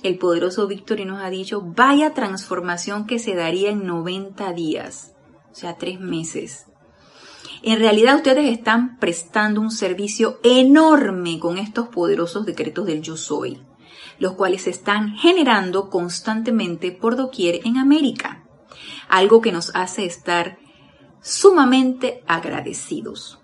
el poderoso Víctor nos ha dicho, vaya transformación que se daría en 90 días, o sea, tres meses. En realidad ustedes están prestando un servicio enorme con estos poderosos decretos del yo soy los cuales se están generando constantemente por doquier en América, algo que nos hace estar sumamente agradecidos.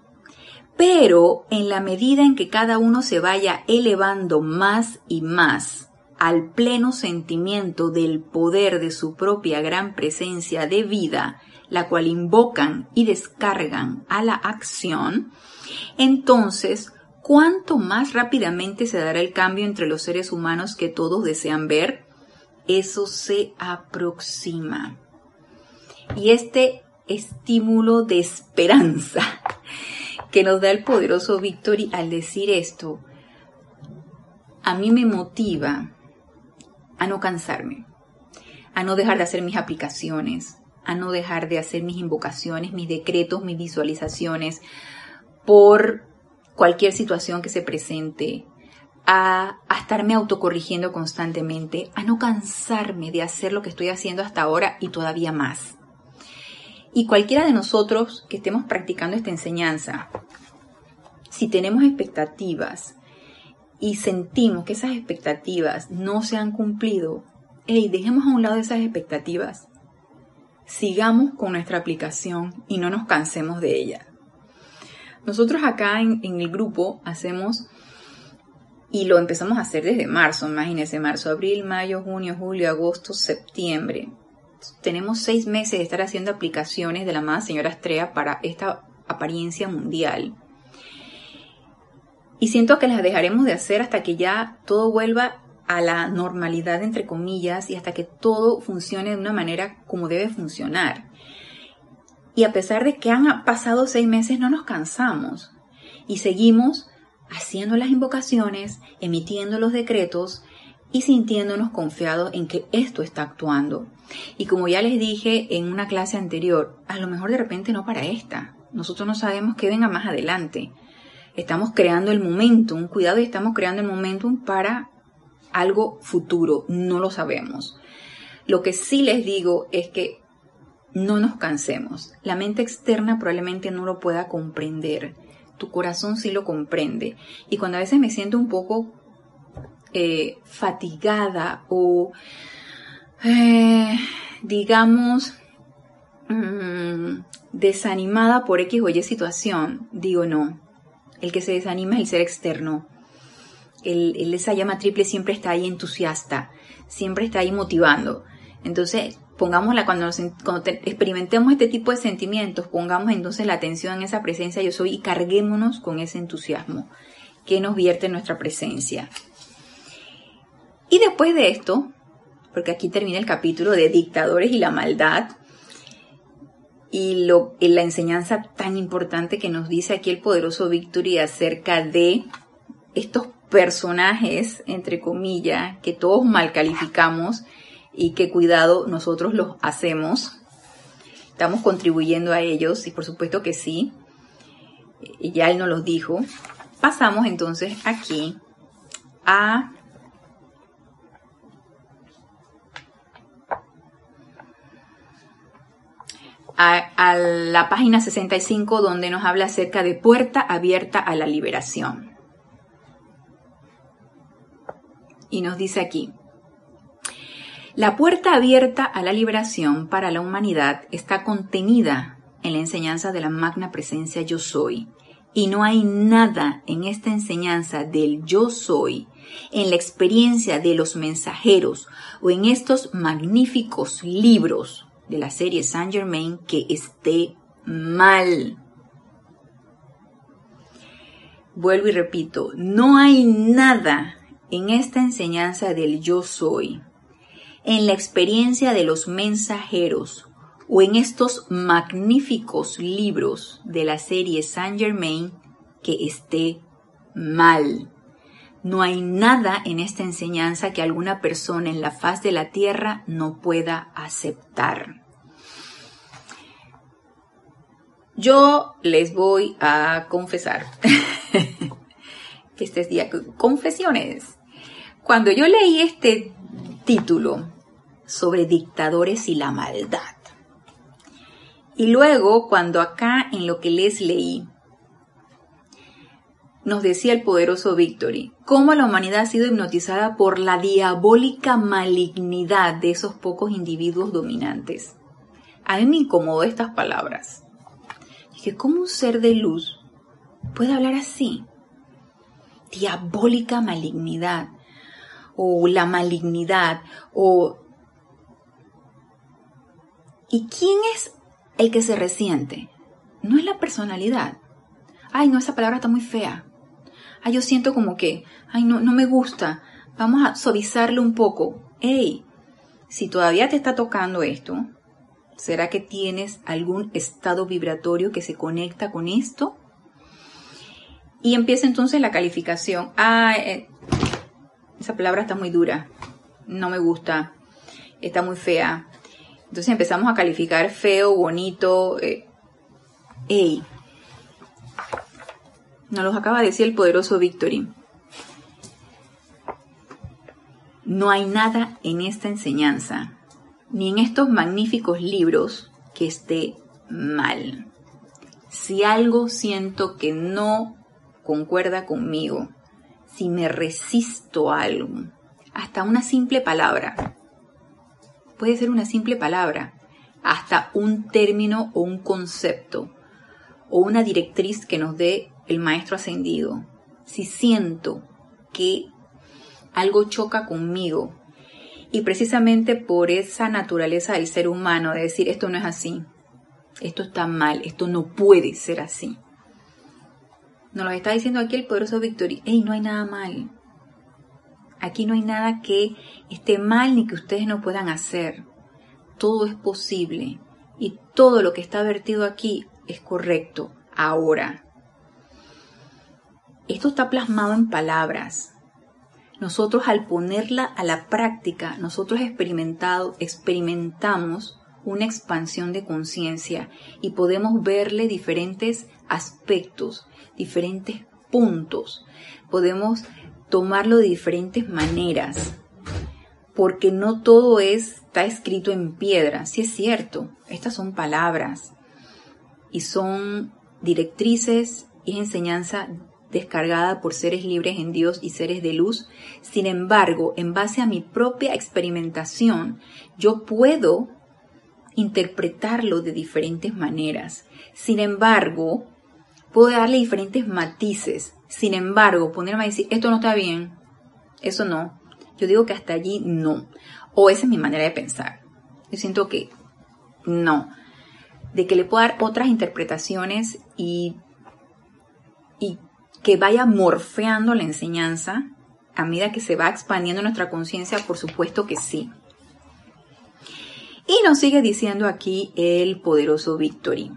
Pero en la medida en que cada uno se vaya elevando más y más al pleno sentimiento del poder de su propia gran presencia de vida, la cual invocan y descargan a la acción, entonces cuánto más rápidamente se dará el cambio entre los seres humanos que todos desean ver, eso se aproxima. Y este estímulo de esperanza que nos da el poderoso Victory al decir esto, a mí me motiva a no cansarme, a no dejar de hacer mis aplicaciones, a no dejar de hacer mis invocaciones, mis decretos, mis visualizaciones, por cualquier situación que se presente, a, estarme autocorrigiendo constantemente, a no cansarme de hacer lo que estoy haciendo hasta ahora y todavía más. Y cualquiera de nosotros que estemos practicando esta enseñanza, si tenemos expectativas y sentimos que esas expectativas no se han cumplido, hey, dejemos a un lado esas expectativas. Sigamos con nuestra aplicación y no nos cansemos de ella. Nosotros acá en, el grupo hacemos y lo empezamos a hacer desde marzo, imagínense, marzo, abril, mayo, junio, julio, agosto, septiembre. Tenemos seis meses de estar haciendo aplicaciones de la amada señora Estrella para esta apariencia mundial. Y siento que las dejaremos de hacer hasta que ya todo vuelva a la normalidad, entre comillas, y hasta que todo funcione de una manera como debe funcionar. Y a pesar de que han pasado seis meses, no nos cansamos y seguimos haciendo las invocaciones, emitiendo los decretos y sintiéndonos confiados en que esto está actuando. Y como ya les dije en una clase anterior, a lo mejor de repente no para esta. Nosotros no sabemos qué venga más adelante. estamos creando el momentum, cuidado y estamos creando el momentum para algo futuro, no lo sabemos. Lo que sí les digo es que no nos cansemos. La mente externa probablemente no lo pueda comprender. Tu corazón sí lo comprende. Y cuando a veces me siento un poco eh, fatigada o, eh, digamos, mm, desanimada por X o Y situación, digo no. El que se desanima es el ser externo. El, el, esa llama triple siempre está ahí entusiasta, siempre está ahí motivando. Entonces, pongámosla cuando, cuando experimentemos este tipo de sentimientos, pongamos entonces la atención en esa presencia yo soy y carguémonos con ese entusiasmo que nos vierte en nuestra presencia. Y después de esto, porque aquí termina el capítulo de dictadores y la maldad, y lo, la enseñanza tan importante que nos dice aquí el poderoso Victory acerca de estos personajes, entre comillas, que todos mal calificamos y que cuidado nosotros los hacemos. Estamos contribuyendo a ellos y por supuesto que sí. Y ya él nos los dijo. Pasamos entonces aquí a a, la página 65 donde nos habla acerca de puerta abierta a la liberación. Y nos dice aquí, la puerta abierta a la liberación para la humanidad está contenida en la enseñanza de la magna presencia yo soy. Y no hay nada en esta enseñanza del yo soy, en la experiencia de los mensajeros o en estos magníficos libros de la serie Saint Germain que esté mal. Vuelvo y repito, no hay nada en esta enseñanza del yo soy, en la experiencia de los mensajeros o en estos magníficos libros de la serie Saint Germain que esté mal. No hay nada en esta enseñanza que alguna persona en la faz de la tierra no pueda aceptar. Yo les voy a confesar que este es día confesiones. Cuando yo leí este título sobre dictadores y la maldad, y luego cuando acá en lo que les leí, nos decía el poderoso Victory, cómo la humanidad ha sido hipnotizada por la diabólica malignidad de esos pocos individuos dominantes. A mí me incomodó estas palabras que como un ser de luz puede hablar así. Diabólica malignidad o la malignidad o... ¿Y quién es el que se resiente? No es la personalidad. Ay, no, esa palabra está muy fea. Ay, yo siento como que, ay, no, no me gusta. Vamos a suavizarle un poco. Ey, si todavía te está tocando esto, ¿Será que tienes algún estado vibratorio que se conecta con esto? Y empieza entonces la calificación. Ah, eh, esa palabra está muy dura. No me gusta. Está muy fea. Entonces empezamos a calificar feo, bonito. Eh, ey. Nos los acaba de decir el poderoso Victory. No hay nada en esta enseñanza ni en estos magníficos libros que esté mal. Si algo siento que no concuerda conmigo, si me resisto a algo, hasta una simple palabra, puede ser una simple palabra, hasta un término o un concepto o una directriz que nos dé el maestro ascendido. Si siento que algo choca conmigo, y precisamente por esa naturaleza del ser humano de decir esto no es así, esto está mal, esto no puede ser así. Nos lo está diciendo aquí el poderoso Victory. Ey, no hay nada mal. Aquí no hay nada que esté mal ni que ustedes no puedan hacer. Todo es posible. Y todo lo que está vertido aquí es correcto. Ahora. Esto está plasmado en palabras nosotros al ponerla a la práctica, nosotros experimentado, experimentamos una expansión de conciencia y podemos verle diferentes aspectos, diferentes puntos, podemos tomarlo de diferentes maneras, porque no todo está escrito en piedra, si es cierto, estas son palabras y son directrices y enseñanza descargada por seres libres en Dios y seres de luz. Sin embargo, en base a mi propia experimentación, yo puedo interpretarlo de diferentes maneras. Sin embargo, puedo darle diferentes matices. Sin embargo, ponerme a decir, esto no está bien, eso no. Yo digo que hasta allí no. O esa es mi manera de pensar. Yo siento que no. De que le puedo dar otras interpretaciones y, y que vaya morfeando la enseñanza a medida que se va expandiendo nuestra conciencia, por supuesto que sí. Y nos sigue diciendo aquí el poderoso Victory.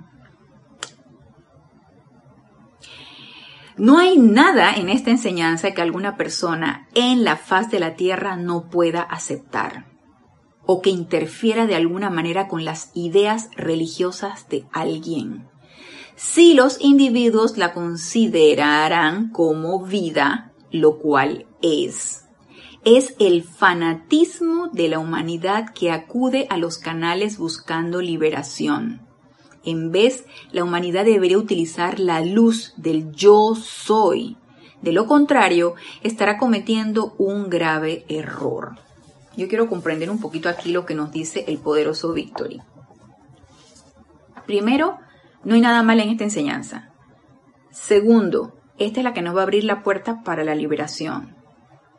No hay nada en esta enseñanza que alguna persona en la faz de la tierra no pueda aceptar o que interfiera de alguna manera con las ideas religiosas de alguien. Si los individuos la considerarán como vida, lo cual es es el fanatismo de la humanidad que acude a los canales buscando liberación. En vez, la humanidad debería utilizar la luz del yo soy. De lo contrario, estará cometiendo un grave error. Yo quiero comprender un poquito aquí lo que nos dice el poderoso Victory. Primero, no hay nada mal en esta enseñanza. Segundo, esta es la que nos va a abrir la puerta para la liberación.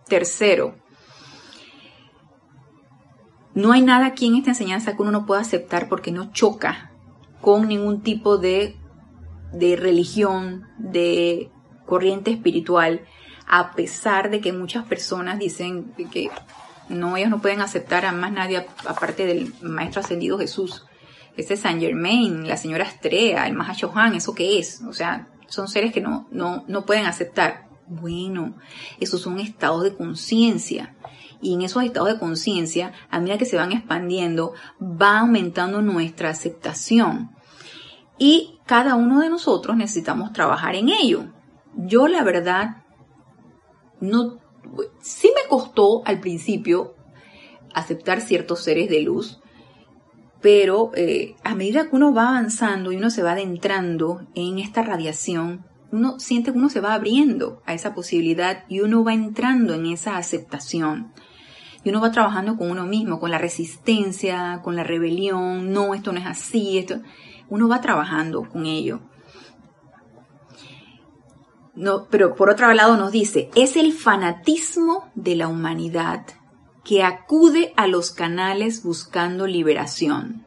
Tercero, no hay nada aquí en esta enseñanza que uno no pueda aceptar porque no choca con ningún tipo de, de religión, de corriente espiritual, a pesar de que muchas personas dicen que no, ellos no pueden aceptar a más nadie aparte del Maestro Ascendido Jesús. Ese Saint Germain, la señora Estrella, el Mahashohan, ¿eso qué es? O sea, son seres que no, no, no pueden aceptar. Bueno, esos son estados de conciencia. Y en esos estados de conciencia, a medida que se van expandiendo, va aumentando nuestra aceptación. Y cada uno de nosotros necesitamos trabajar en ello. Yo la verdad, no, sí me costó al principio aceptar ciertos seres de luz, pero eh, a medida que uno va avanzando y uno se va adentrando en esta radiación, uno siente que uno se va abriendo a esa posibilidad y uno va entrando en esa aceptación. Y uno va trabajando con uno mismo, con la resistencia, con la rebelión, no, esto no es así, esto. Uno va trabajando con ello. No, pero por otro lado nos dice, es el fanatismo de la humanidad que acude a los canales buscando liberación.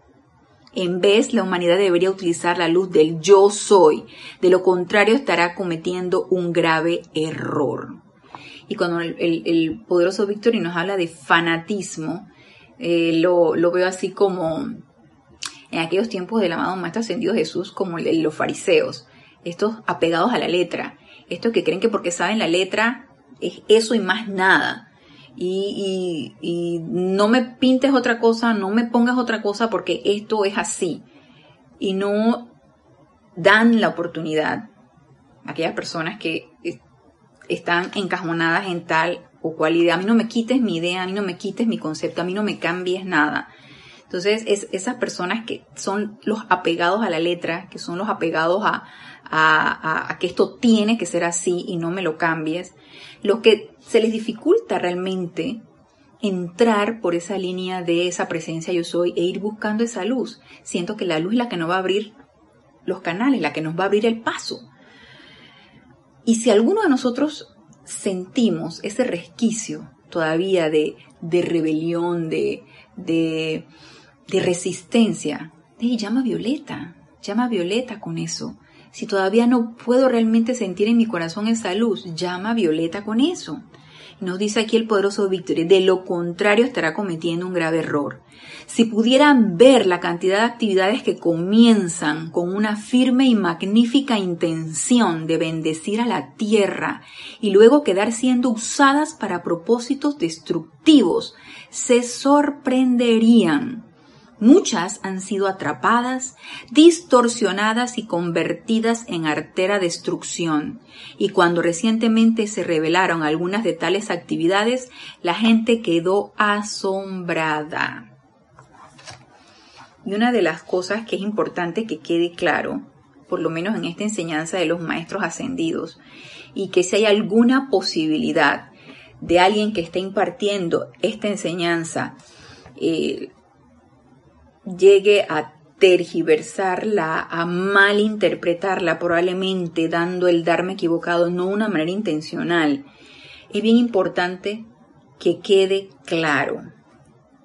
En vez, la humanidad debería utilizar la luz del yo soy. De lo contrario, estará cometiendo un grave error. Y cuando el, poderoso Victory nos habla de fanatismo, eh, lo, veo así como en aquellos tiempos del amado Maestro Ascendido Jesús, como los fariseos, estos apegados a la letra, estos que creen que porque saben la letra es eso y más nada y, no me pintes otra cosa, no me pongas otra cosa porque esto es así. Y no dan la oportunidad a aquellas personas que están encajonadas en tal o cual idea. A mí no me quites mi idea, a mí no me quites mi concepto, a mí no me cambies nada. Entonces, es esas personas que son los apegados a la letra, que son los apegados a, a, que esto tiene que ser así y no me lo cambies, lo que se les dificulta realmente entrar por esa línea de esa presencia yo soy e ir buscando esa luz. Siento que la luz es la que nos va a abrir los canales, la que nos va a abrir el paso. Y si alguno de nosotros sentimos ese resquicio todavía de, de rebelión, de, de, de resistencia, llama a Violeta, llama a Violeta con eso. Si todavía no puedo realmente sentir en mi corazón esa luz, llama a Violeta con eso. Nos dice aquí el poderoso Víctor, de lo contrario estará cometiendo un grave error. Si pudieran ver la cantidad de actividades que comienzan con una firme y magnífica intención de bendecir a la tierra y luego quedar siendo usadas para propósitos destructivos, se sorprenderían Muchas han sido atrapadas, distorsionadas y convertidas en artera destrucción. Y cuando recientemente se revelaron algunas de tales actividades, la gente quedó asombrada. Y una de las cosas que es importante que quede claro, por lo menos en esta enseñanza de los maestros ascendidos, y que si hay alguna posibilidad de alguien que esté impartiendo esta enseñanza, eh, llegue a tergiversarla, a malinterpretarla, probablemente dando el darme equivocado, no de una manera intencional. Es bien importante que quede claro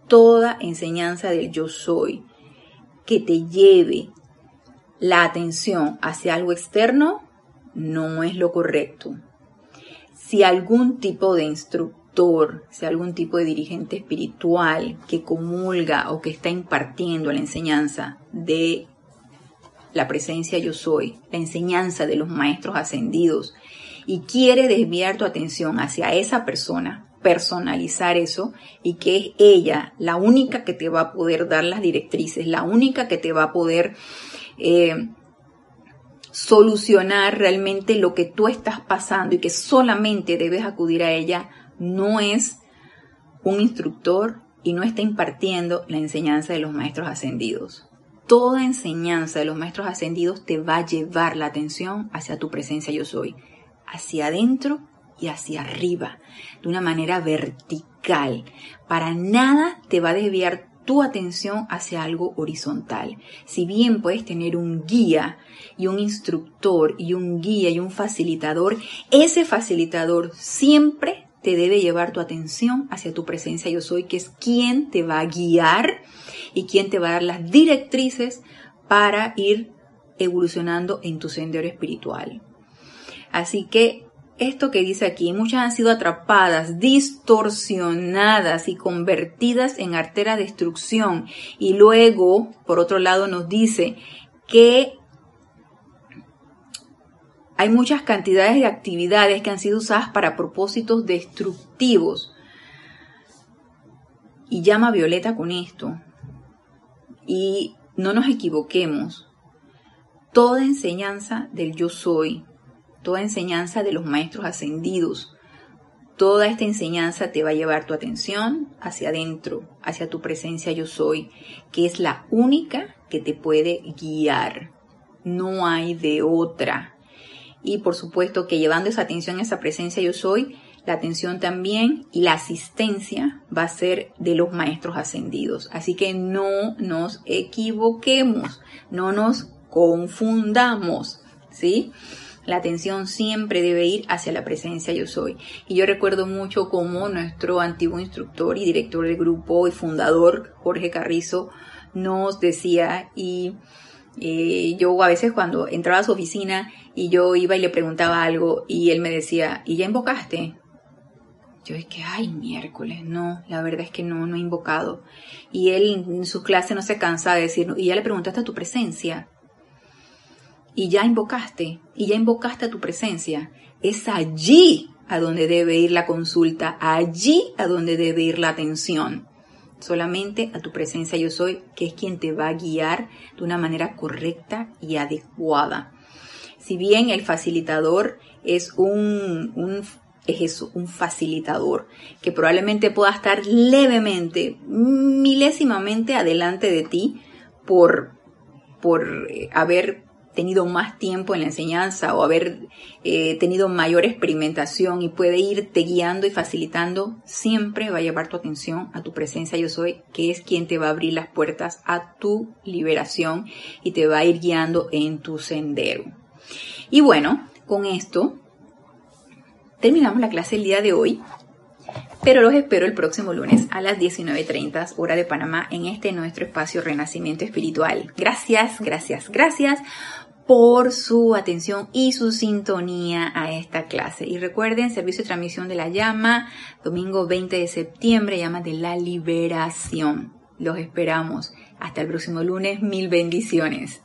toda enseñanza del yo soy que te lleve la atención hacia algo externo no es lo correcto. Si algún tipo de instructor sea algún tipo de dirigente espiritual que comulga o que está impartiendo la enseñanza de la presencia yo soy, la enseñanza de los maestros ascendidos, y quiere desviar tu atención hacia esa persona, personalizar eso y que es ella la única que te va a poder dar las directrices, la única que te va a poder eh, solucionar realmente lo que tú estás pasando y que solamente debes acudir a ella, no es un instructor y no está impartiendo la enseñanza de los maestros ascendidos. Toda enseñanza de los maestros ascendidos te va a llevar la atención hacia tu presencia yo soy, hacia adentro y hacia arriba, de una manera vertical. Para nada te va a desviar tu atención hacia algo horizontal. Si bien puedes tener un guía y un instructor y un guía y un facilitador, ese facilitador siempre te debe llevar tu atención hacia tu presencia yo soy, que es quien te va a guiar y quien te va a dar las directrices para ir evolucionando en tu sendero espiritual. Así que esto que dice aquí, muchas han sido atrapadas, distorsionadas y convertidas en artera de destrucción. Y luego, por otro lado, nos dice que hay muchas cantidades de actividades que han sido usadas para propósitos destructivos. Y llama Violeta con esto. Y no nos equivoquemos. Toda enseñanza del yo soy, toda enseñanza de los maestros ascendidos, toda esta enseñanza te va a llevar tu atención hacia adentro, hacia tu presencia yo soy, que es la única que te puede guiar. No hay de otra y por supuesto que llevando esa atención, esa presencia yo soy, la atención también y la asistencia va a ser de los maestros ascendidos. Así que no nos equivoquemos, no nos confundamos, ¿sí? La atención siempre debe ir hacia la presencia yo soy. Y yo recuerdo mucho como nuestro antiguo instructor y director del grupo y fundador, Jorge Carrizo, nos decía y eh, yo a veces cuando entraba a su oficina y yo iba y le preguntaba algo y él me decía, ¿y ya invocaste? Yo es que, ay, miércoles, no, la verdad es que no, no he invocado. Y él en sus clases no se cansa de decir, y ya le preguntaste a tu presencia. Y ya invocaste, y ya invocaste a tu presencia. Es allí a donde debe ir la consulta, allí a donde debe ir la atención solamente a tu presencia yo soy, que es quien te va a guiar de una manera correcta y adecuada. Si bien el facilitador es un, es un facilitador que probablemente pueda estar levemente, milésimamente adelante de ti por, por eh, haber tenido más tiempo en la enseñanza o haber eh, tenido mayor experimentación y puede irte guiando y facilitando, siempre va a llevar tu atención a tu presencia yo soy, que es quien te va a abrir las puertas a tu liberación y te va a ir guiando en tu sendero. Y bueno, con esto terminamos la clase el día de hoy pero los espero el próximo lunes a las 19.30 hora de Panamá en este nuestro espacio Renacimiento Espiritual. Gracias, gracias, gracias por su atención y su sintonía a esta clase. Y recuerden, servicio de transmisión de la llama, domingo 20 de septiembre, llama de la liberación. Los esperamos. Hasta el próximo lunes. Mil bendiciones.